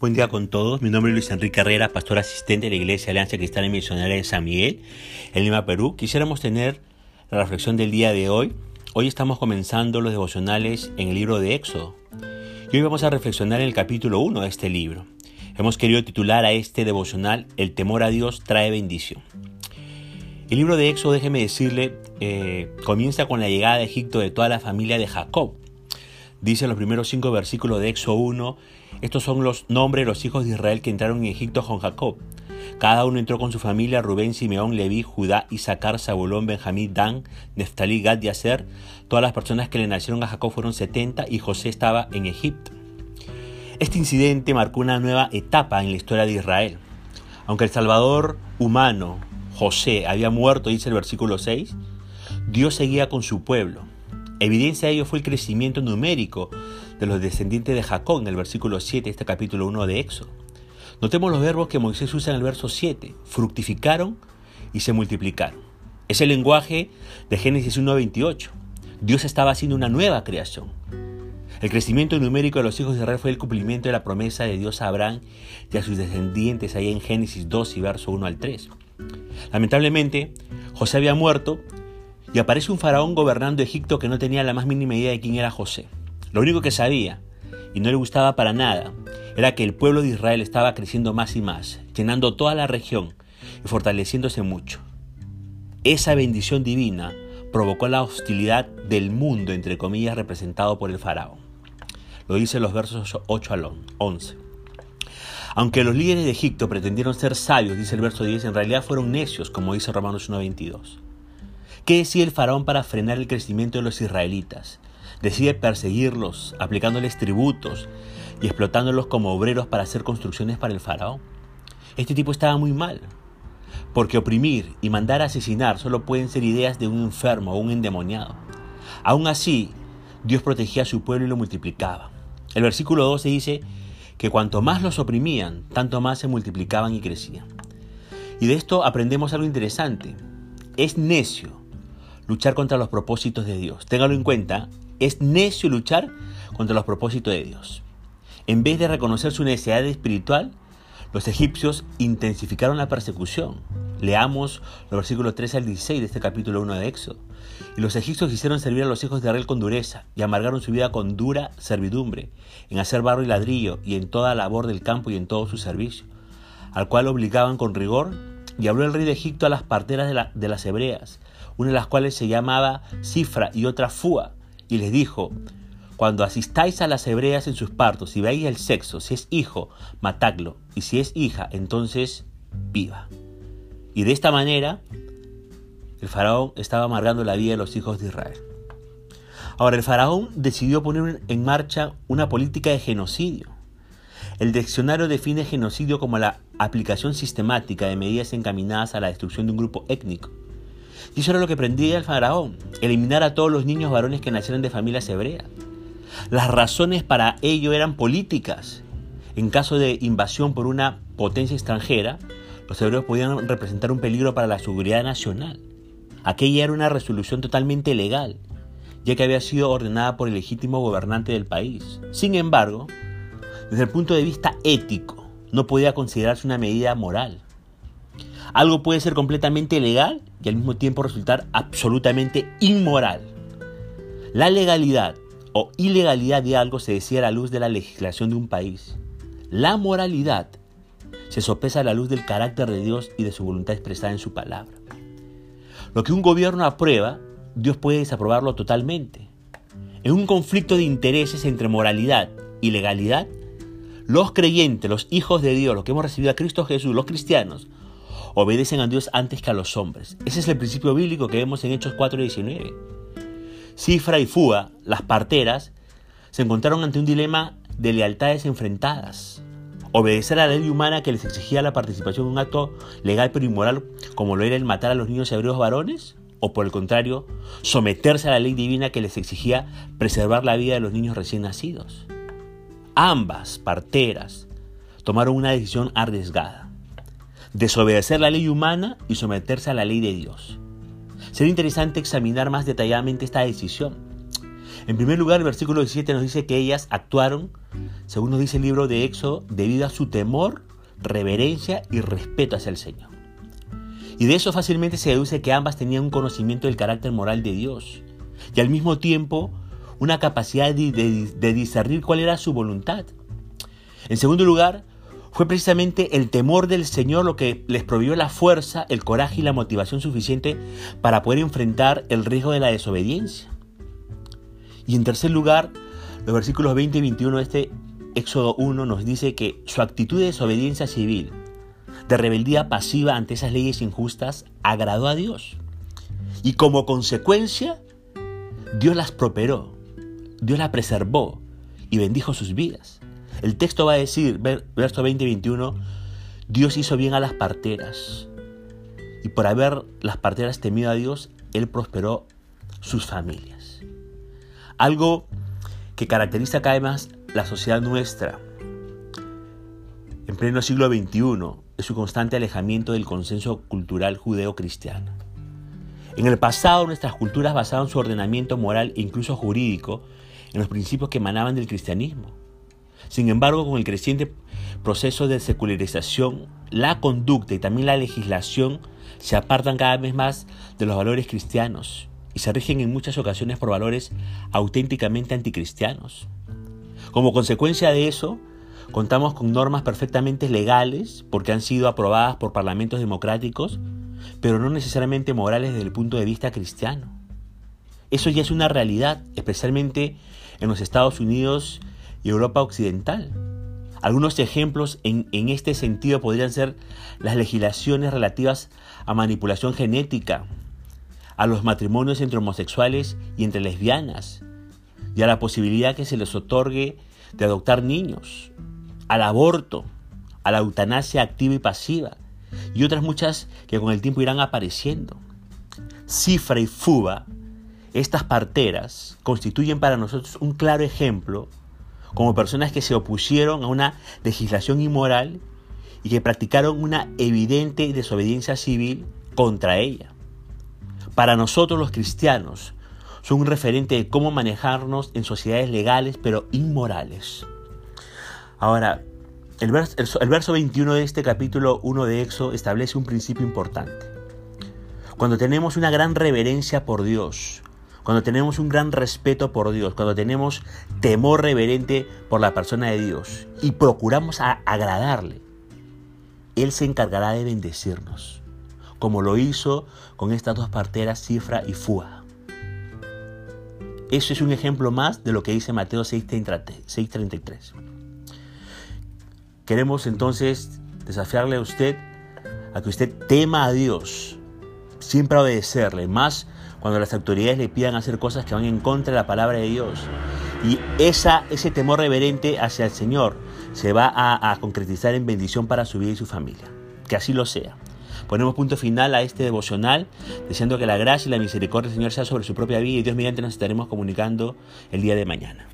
Buen día con todos. Mi nombre es Luis Enrique Herrera, pastor asistente de la Iglesia Alianza Cristiana Misionera de San Miguel, en Lima, Perú. Quisiéramos tener la reflexión del día de hoy. Hoy estamos comenzando los devocionales en el libro de Éxodo. Y hoy vamos a reflexionar en el capítulo 1 de este libro. Hemos querido titular a este devocional El temor a Dios trae bendición. El libro de Éxodo, déjeme decirle, eh, comienza con la llegada de Egipto de toda la familia de Jacob. Dice los primeros cinco versículos de Éxodo 1, estos son los nombres de los hijos de Israel que entraron en Egipto con Jacob. Cada uno entró con su familia, Rubén, Simeón, Leví, Judá, Isaacar, Zabulón, Benjamín, Dan, Neftalí, Gad y Aser. Todas las personas que le nacieron a Jacob fueron 70 y José estaba en Egipto. Este incidente marcó una nueva etapa en la historia de Israel. Aunque el Salvador humano, José, había muerto, dice el versículo 6, Dios seguía con su pueblo. Evidencia de ello fue el crecimiento numérico de los descendientes de Jacob en el versículo 7 de este capítulo 1 de Éxodo. Notemos los verbos que Moisés usa en el verso 7. Fructificaron y se multiplicaron. Es el lenguaje de Génesis 1.28. Dios estaba haciendo una nueva creación. El crecimiento numérico de los hijos de Israel fue el cumplimiento de la promesa de Dios a Abraham y a sus descendientes ahí en Génesis 2 y verso 1 al 3. Lamentablemente, José había muerto y aparece un faraón gobernando Egipto que no tenía la más mínima idea de quién era José. Lo único que sabía, y no le gustaba para nada, era que el pueblo de Israel estaba creciendo más y más, llenando toda la región y fortaleciéndose mucho. Esa bendición divina provocó la hostilidad del mundo, entre comillas, representado por el faraón. Lo dice los versos 8 al 11. Aunque los líderes de Egipto pretendieron ser sabios, dice el verso 10, en realidad fueron necios, como dice Romanos 1.22. ¿Qué decía el faraón para frenar el crecimiento de los israelitas? Decide perseguirlos, aplicándoles tributos y explotándolos como obreros para hacer construcciones para el faraón. Este tipo estaba muy mal, porque oprimir y mandar a asesinar solo pueden ser ideas de un enfermo o un endemoniado. Aún así, Dios protegía a su pueblo y lo multiplicaba. El versículo 12 dice que cuanto más los oprimían, tanto más se multiplicaban y crecían. Y de esto aprendemos algo interesante. Es necio luchar contra los propósitos de Dios. Téngalo en cuenta, es necio luchar contra los propósitos de Dios. En vez de reconocer su necesidad espiritual, los egipcios intensificaron la persecución. Leamos los versículos 13 al 16 de este capítulo 1 de Éxodo. Y los egipcios hicieron servir a los hijos de Israel con dureza y amargaron su vida con dura servidumbre, en hacer barro y ladrillo y en toda labor del campo y en todo su servicio, al cual obligaban con rigor. Y habló el rey de Egipto a las parteras de, de las hebreas, una de las cuales se llamaba Cifra y otra Fua, y les dijo, cuando asistáis a las hebreas en sus partos y veáis el sexo, si es hijo, matadlo, y si es hija, entonces viva. Y de esta manera, el faraón estaba amargando la vida de los hijos de Israel. Ahora, el faraón decidió poner en marcha una política de genocidio. El diccionario define genocidio como la aplicación sistemática de medidas encaminadas a la destrucción de un grupo étnico y eso era lo que prendía el faraón, eliminar a todos los niños varones que nacieran de familias hebreas. Las razones para ello eran políticas. En caso de invasión por una potencia extranjera, los hebreos podían representar un peligro para la seguridad nacional. Aquella era una resolución totalmente legal, ya que había sido ordenada por el legítimo gobernante del país. Sin embargo, desde el punto de vista ético, no podía considerarse una medida moral. Algo puede ser completamente legal y al mismo tiempo resultar absolutamente inmoral. La legalidad o ilegalidad de algo se decía a la luz de la legislación de un país. La moralidad se sopesa a la luz del carácter de Dios y de su voluntad expresada en su palabra. Lo que un gobierno aprueba, Dios puede desaprobarlo totalmente. En un conflicto de intereses entre moralidad y legalidad, los creyentes, los hijos de Dios, los que hemos recibido a Cristo Jesús, los cristianos, obedecen a Dios antes que a los hombres. Ese es el principio bíblico que vemos en Hechos 4:19. Cifra y Fua, las parteras, se encontraron ante un dilema de lealtades enfrentadas. Obedecer a la ley humana que les exigía la participación en un acto legal pero inmoral como lo era el matar a los niños hebreos varones, o por el contrario, someterse a la ley divina que les exigía preservar la vida de los niños recién nacidos. Ambas parteras tomaron una decisión arriesgada desobedecer la ley humana y someterse a la ley de Dios. Sería interesante examinar más detalladamente esta decisión. En primer lugar, el versículo 17 nos dice que ellas actuaron, según nos dice el libro de Éxodo, debido a su temor, reverencia y respeto hacia el Señor. Y de eso fácilmente se deduce que ambas tenían un conocimiento del carácter moral de Dios y al mismo tiempo una capacidad de, discernir cuál era su voluntad. En segundo lugar, fue precisamente el temor del Señor lo que les provió la fuerza, el coraje y la motivación suficiente para poder enfrentar el riesgo de la desobediencia. Y en tercer lugar, los versículos 20 y 21 de este Éxodo 1 nos dice que su actitud de desobediencia civil, de rebeldía pasiva ante esas leyes injustas, agradó a Dios. Y como consecuencia, Dios las prosperó, Dios las preservó y bendijo sus vidas. El texto va a decir, verso 20 y 21, Dios hizo bien a las parteras. Y por haber las parteras temido a Dios, Él prosperó sus familias. Algo que caracteriza cada vez más la sociedad nuestra en pleno siglo XXI es su constante alejamiento del consenso cultural judeo-cristiano. En el pasado nuestras culturas basaban su ordenamiento moral e incluso jurídico en los principios que emanaban del cristianismo. Sin embargo, con el creciente proceso de secularización, la conducta y también la legislación se apartan cada vez más de los valores cristianos y se rigen en muchas ocasiones por valores auténticamente anticristianos. Como consecuencia de eso, contamos con normas perfectamente legales porque han sido aprobadas por parlamentos democráticos, pero no necesariamente morales desde el punto de vista cristiano. Eso ya es una realidad, especialmente en los Estados Unidos y Europa Occidental. Algunos ejemplos en, este sentido podrían ser las legislaciones relativas a manipulación genética, a los matrimonios entre homosexuales y entre lesbianas, y a la posibilidad que se les otorgue de adoptar niños, al aborto, a la eutanasia activa y pasiva, y otras muchas que con el tiempo irán apareciendo. Cifra y Fuba, estas parteras, constituyen para nosotros un claro ejemplo como personas que se opusieron a una legislación inmoral y que practicaron una evidente desobediencia civil contra ella. Para nosotros los cristianos, son un referente de cómo manejarnos en sociedades legales pero inmorales. Ahora, el verso, 21 de este capítulo 1 de Éxodo establece un principio importante. Cuando tenemos una gran reverencia por Dios, cuando tenemos un gran respeto por Dios, cuando tenemos temor reverente por la persona de Dios y procuramos agradarle, Él se encargará de bendecirnos, como lo hizo con estas dos parteras, Cifra y Fua. Eso es un ejemplo más de lo que dice Mateo 6.33. Queremos entonces desafiarle a usted a que usted tema a Dios, siempre obedecerle, más cuando las autoridades le pidan hacer cosas que van en contra de la palabra de Dios. Y esa, ese temor reverente hacia el Señor se va a concretizar en bendición para su vida y su familia. Que así lo sea. Ponemos punto final a este devocional, deseando que la gracia y la misericordia del Señor sea sobre su propia vida y Dios mediante nos estaremos comunicando el día de mañana.